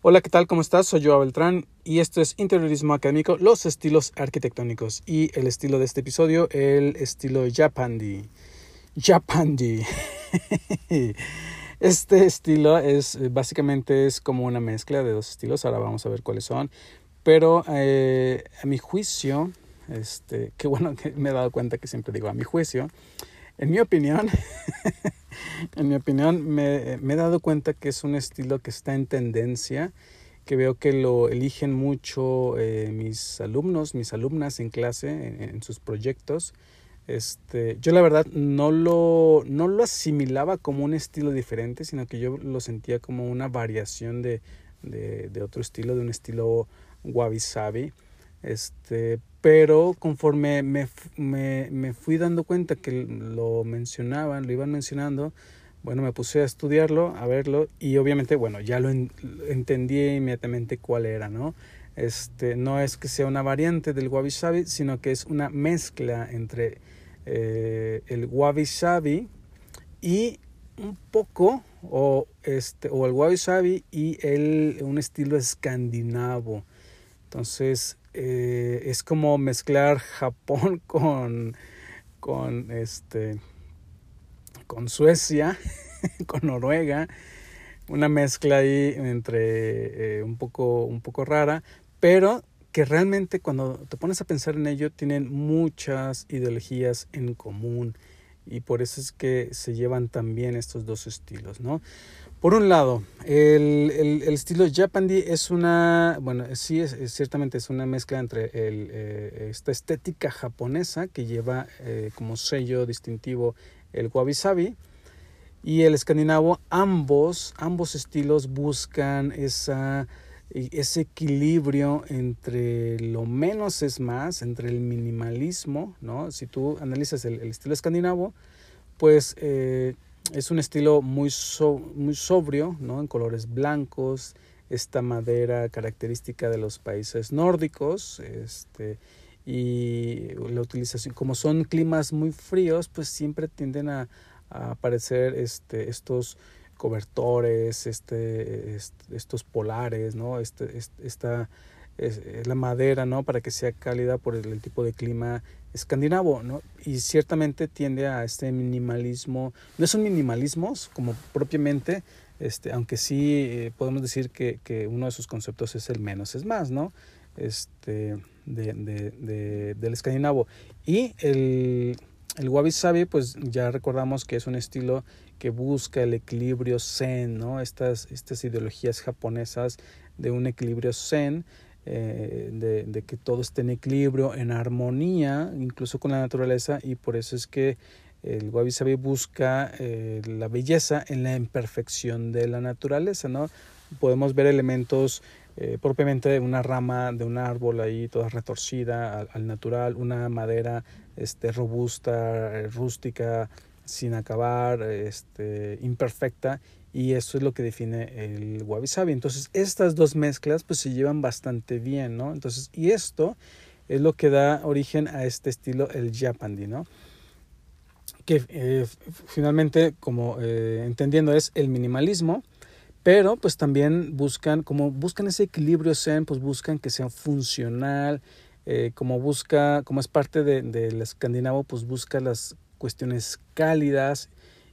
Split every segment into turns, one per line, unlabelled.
Hola, ¿qué tal? ¿Cómo estás? Soy Joao Beltrán y esto es Interiorismo Académico, los estilos arquitectónicos. Y el estilo de este episodio, el estilo Japandi. Japandi. Este estilo es básicamente es como una mezcla de dos estilos. Ahora vamos a ver cuáles son. Pero eh, a mi juicio, este, qué bueno que me he dado cuenta que siempre digo a mi juicio. En mi opinión, en mi opinión, me, he dado cuenta que es un estilo que está en tendencia, que veo que lo eligen mucho eh, mis alumnos, mis alumnas en clase, en, sus proyectos. Este, yo la verdad no lo, no lo asimilaba como un estilo diferente, sino que yo lo sentía como una variación de, de, otro estilo, de un estilo wabi sabi. Este, pero conforme me, me, me, fui dando cuenta que lo mencionaban, lo iban mencionando, bueno, me puse a estudiarlo, a verlo y obviamente, bueno, ya lo entendí inmediatamente cuál era, ¿no? Este, no es que sea una variante del wabi sabi, sino que es una mezcla entre eh, el wabi sabi y un poco o este o el wabi sabi y el un estilo escandinavo. Entonces, eh, es como mezclar Japón con, con, este, con Suecia, con Noruega, una mezcla ahí entre eh, un, poco, un poco rara, pero que realmente cuando te pones a pensar en ello tienen muchas ideologías en común y por eso es que se llevan también estos dos estilos, ¿no? Por un lado, el, el, estilo Japandi es una, bueno, sí, es, ciertamente es una mezcla entre eh, esta estética japonesa que lleva eh, como sello distintivo el wabi sabi y el escandinavo. Ambos, ambos estilos buscan esa, ese equilibrio entre lo menos es más, entre el minimalismo, ¿no? Si tú analizas el, estilo escandinavo, pues eh, es un estilo muy, muy sobrio, ¿no? En colores blancos, esta madera característica de los países nórdicos, este, y la utilización, como son climas muy fríos, pues siempre tienden a, aparecer este, estos cobertores, este, estos polares, ¿no? Este, esta, la madera, ¿no? Para que sea cálida por el tipo de clima escandinavo, ¿no? Y ciertamente tiende a este minimalismo, no son minimalismos como propiamente, este, aunque sí eh, podemos decir que, que, uno de sus conceptos es el menos es más, ¿no? Este, de, de, del escandinavo. Y el, el wabi sabi, pues ya recordamos que es un estilo que busca el equilibrio zen, ¿no? Estas, estas ideologías japonesas de un equilibrio zen, eh, de, que todo esté en equilibrio, en armonía, incluso con la naturaleza, y por eso es que el Wabi Sabi busca eh, la belleza en la imperfección de la naturaleza, ¿no? Podemos ver elementos eh, propiamente de una rama de un árbol ahí toda retorcida al, al natural, una madera este, robusta, rústica, sin acabar, este, imperfecta, y eso es lo que define el wabi sabi. Entonces, estas dos mezclas pues se llevan bastante bien, ¿no? Entonces, y esto es lo que da origen a este estilo, el japandi, ¿no? Que eh, finalmente, como eh, entendiendo, es el minimalismo, pero pues también buscan, como buscan ese equilibrio zen, pues buscan que sea funcional, eh, como busca, como es parte del de, escandinavo, pues busca las cuestiones cálidas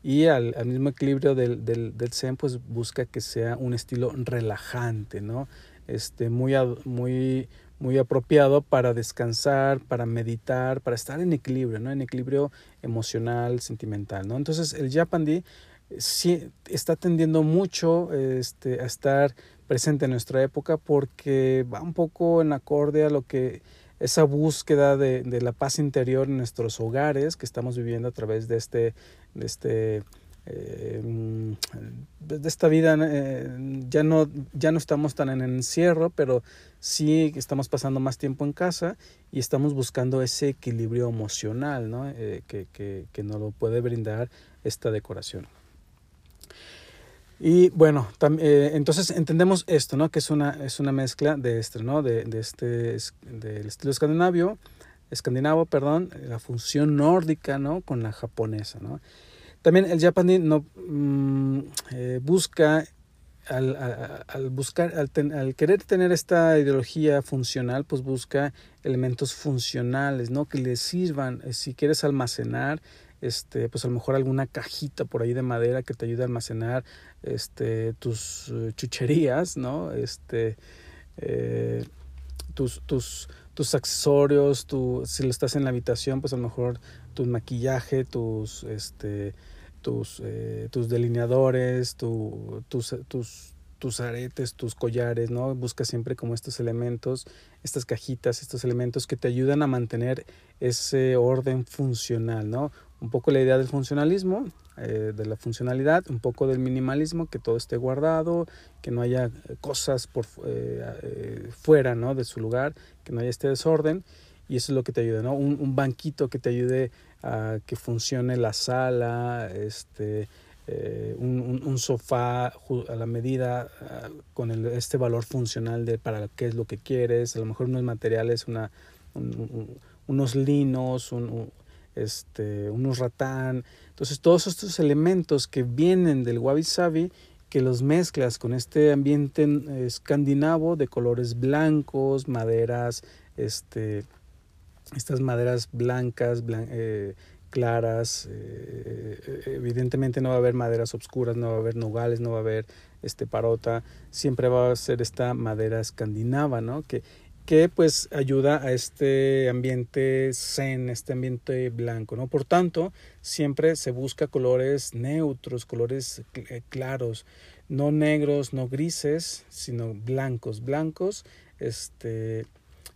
y al, mismo equilibrio del, del, Zen pues busca que sea un estilo relajante, ¿no? Este, muy, muy, muy apropiado para descansar, para meditar, para estar en equilibrio, ¿no? En equilibrio emocional, sentimental, ¿no? Entonces el Japandi sí está tendiendo mucho este, a estar presente en nuestra época porque va un poco en acorde a lo que esa búsqueda de, de, la paz interior en nuestros hogares que estamos viviendo a través de este, de este eh, de esta vida eh, ya no ya no estamos tan en encierro pero sí estamos pasando más tiempo en casa y estamos buscando ese equilibrio emocional ¿no? Eh, que, que, que nos lo puede brindar esta decoración y bueno, eh, entonces entendemos esto, ¿no? Que es una, es una mezcla de este, ¿no? De, de este, del estilo escandinavio, escandinavo, perdón, la función nórdica, ¿no? Con la japonesa, ¿no? También el japaní no, mm, eh, busca al, buscar, al, querer tener esta ideología funcional, pues busca elementos funcionales, ¿no? Que le sirvan, eh, si quieres almacenar, este, pues a lo mejor alguna cajita por ahí de madera que te ayude a almacenar, este, tus eh, chucherías, ¿no? Este, eh, tus, tus, tus accesorios, tu, si lo estás en la habitación, pues a lo mejor tu maquillaje, tus, este, tus, eh, tus delineadores, tu, tus, tus, tus aretes, tus collares, ¿no? Busca siempre como estos elementos, estas cajitas, estos elementos que te ayudan a mantener ese orden funcional, ¿no? Un poco la idea del funcionalismo, eh, de la funcionalidad, un poco del minimalismo, que todo esté guardado, que no haya cosas por eh, fuera, ¿no? De su lugar, que no haya este desorden y eso es lo que te ayuda, ¿no? Un, banquito que te ayude a que funcione la sala, este, eh, un, un, sofá a la medida ah, con el, este valor funcional de para qué es lo que quieres, a lo mejor unos materiales, una, unos linos, un, este, unos ratán. Entonces todos estos elementos que vienen del wabi sabi que los mezclas con este ambiente escandinavo de colores blancos, maderas, este, estas maderas blancas, eh, claras, eh, evidentemente no va a haber maderas oscuras, no va a haber nogales, no va a haber este parota, siempre va a ser esta madera escandinava, ¿no? Que, que pues ayuda a este ambiente zen, este ambiente blanco, ¿no? Por tanto, siempre se busca colores neutros, colores eh, claros, no negros, no grises, sino blancos, blancos, este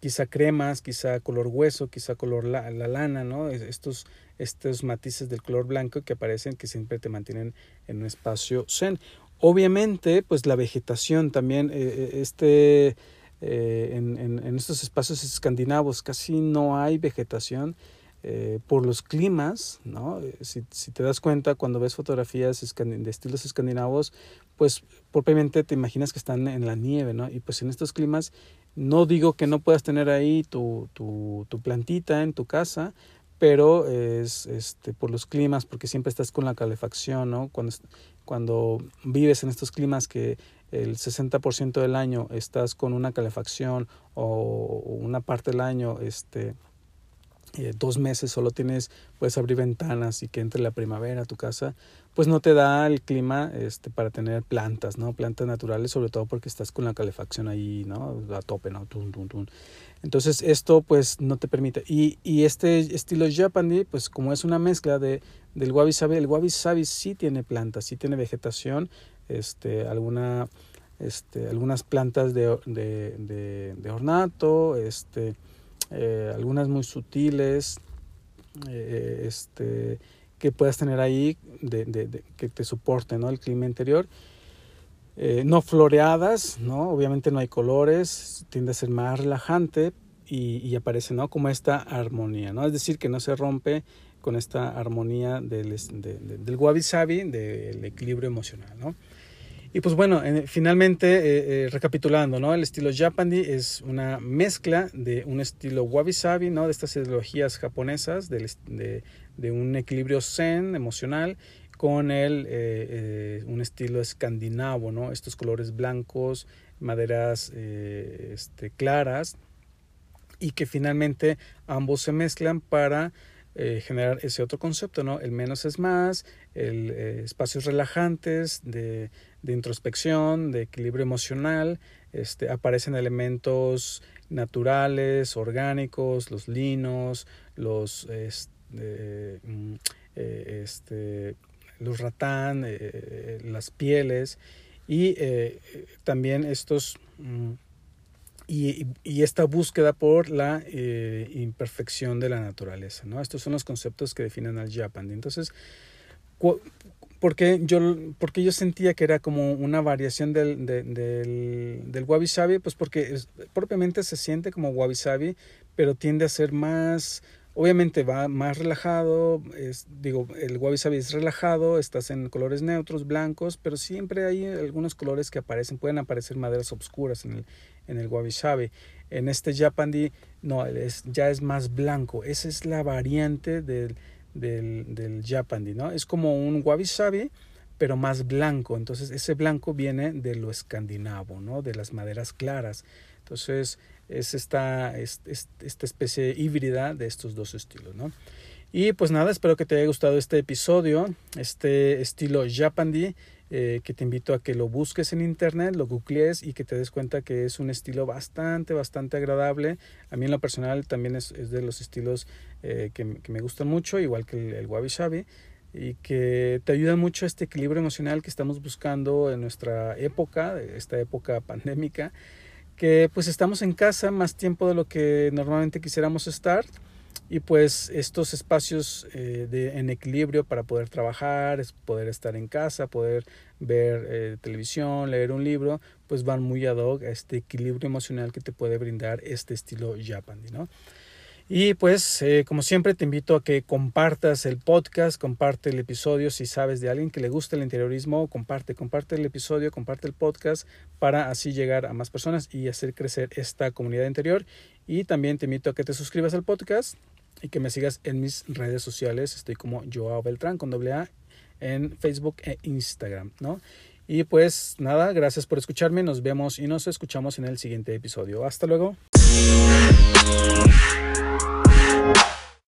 quizá cremas, quizá color hueso, quizá color la, la, lana, ¿no? Estos, estos matices del color blanco que aparecen que siempre te mantienen en un espacio zen. Obviamente, pues la vegetación también, eh, eh, este, eh, en, en, estos espacios escandinavos casi no hay vegetación eh, por los climas, ¿no? Si, si, te das cuenta cuando ves fotografías de estilos escandinavos, pues propiamente te imaginas que están en la nieve, ¿no? Y pues en estos climas no digo que no puedas tener ahí tu, tu, tu plantita en tu casa, pero es este, por los climas, porque siempre estás con la calefacción, ¿no? Cuando, cuando vives en estos climas que el 60% del año estás con una calefacción o una parte del año este, eh, dos meses solo tienes, puedes abrir ventanas y que entre la primavera a tu casa, pues no te da el clima este, para tener plantas, ¿no? Plantas naturales, sobre todo porque estás con la calefacción ahí, ¿no? A tope, ¿no? Entonces esto pues no te permite. Y, y este estilo Japandi, pues como es una mezcla de, del wabi el wabi sabi sí tiene plantas, sí tiene vegetación, este, alguna, este, algunas plantas de, de, de, de ornato, este, eh, algunas muy sutiles, eh, este, que puedas tener ahí que te soporte ¿no? el clima interior. Eh, no floreadas, ¿no? obviamente no hay colores, tiende a ser más relajante y, aparece ¿no? como esta armonía, ¿no? es decir, que no se rompe con esta armonía del, del wabi sabi, del equilibrio emocional. ¿no? Y pues bueno, finalmente, eh, eh, recapitulando, ¿no? El estilo Japandi es una mezcla de un estilo wabi-sabi, ¿no? De estas ideologías japonesas, de, de un equilibrio zen emocional con el, eh, un estilo escandinavo, ¿no? Estos colores blancos, maderas este, claras y que finalmente ambos se mezclan para generar ese otro concepto, ¿no? El menos es más, el, espacios relajantes de de introspección, de equilibrio emocional, este, aparecen elementos naturales, orgánicos, los linos, los, este, mm, eh, este, los ratán, eh, las pieles y eh, también estos mm, y, y, esta búsqueda por la imperfección de la naturaleza. ¿no? Estos son los conceptos que definen al Japan. Entonces, porque yo, porque yo sentía que era como una variación del, del, del wabi sabi, pues porque propiamente se siente como wabi sabi, pero tiende a ser más, obviamente va más relajado, es, digo, el wabi sabi es relajado, estás en colores neutros, blancos, pero siempre hay algunos colores que aparecen, pueden aparecer maderas oscuras en el, en el wabi sabi. En este Japandi, no, es, ya es más blanco, esa es la variante del del, del Japandi, ¿no? Es como un wabi sabi, pero más blanco. Entonces ese blanco viene de lo escandinavo, ¿no? De las maderas claras. Entonces es esta, esta especie híbrida de estos dos estilos, ¿no? Y pues nada, espero que te haya gustado este episodio, este estilo Japandi, eh, que te invito a que lo busques en internet, lo googlees y que te des cuenta que es un estilo bastante, bastante agradable. A mí en lo personal también es, es de los estilos eh, que, que, me gustan mucho, igual que el, el Wabi Shabi y que te ayuda mucho a este equilibrio emocional que estamos buscando en nuestra época, esta época pandémica, que pues estamos en casa más tiempo de lo que normalmente quisiéramos estar y pues estos espacios eh, de, en equilibrio para poder trabajar, poder estar en casa, poder ver eh, televisión, leer un libro, pues van muy ad hoc a este equilibrio emocional que te puede brindar este estilo Japandi, ¿no? Y pues, eh, como siempre, te invito a que compartas el podcast, comparte el episodio. Si sabes de alguien que le gusta el interiorismo, comparte, comparte el episodio, comparte el podcast para así llegar a más personas y hacer crecer esta comunidad interior. Y también te invito a que te suscribas al podcast y que me sigas en mis redes sociales. Estoy como Joao Beltrán con doble A en Facebook e Instagram, ¿no? Y pues nada, gracias por escucharme. Nos vemos y nos escuchamos en el siguiente episodio. Hasta luego.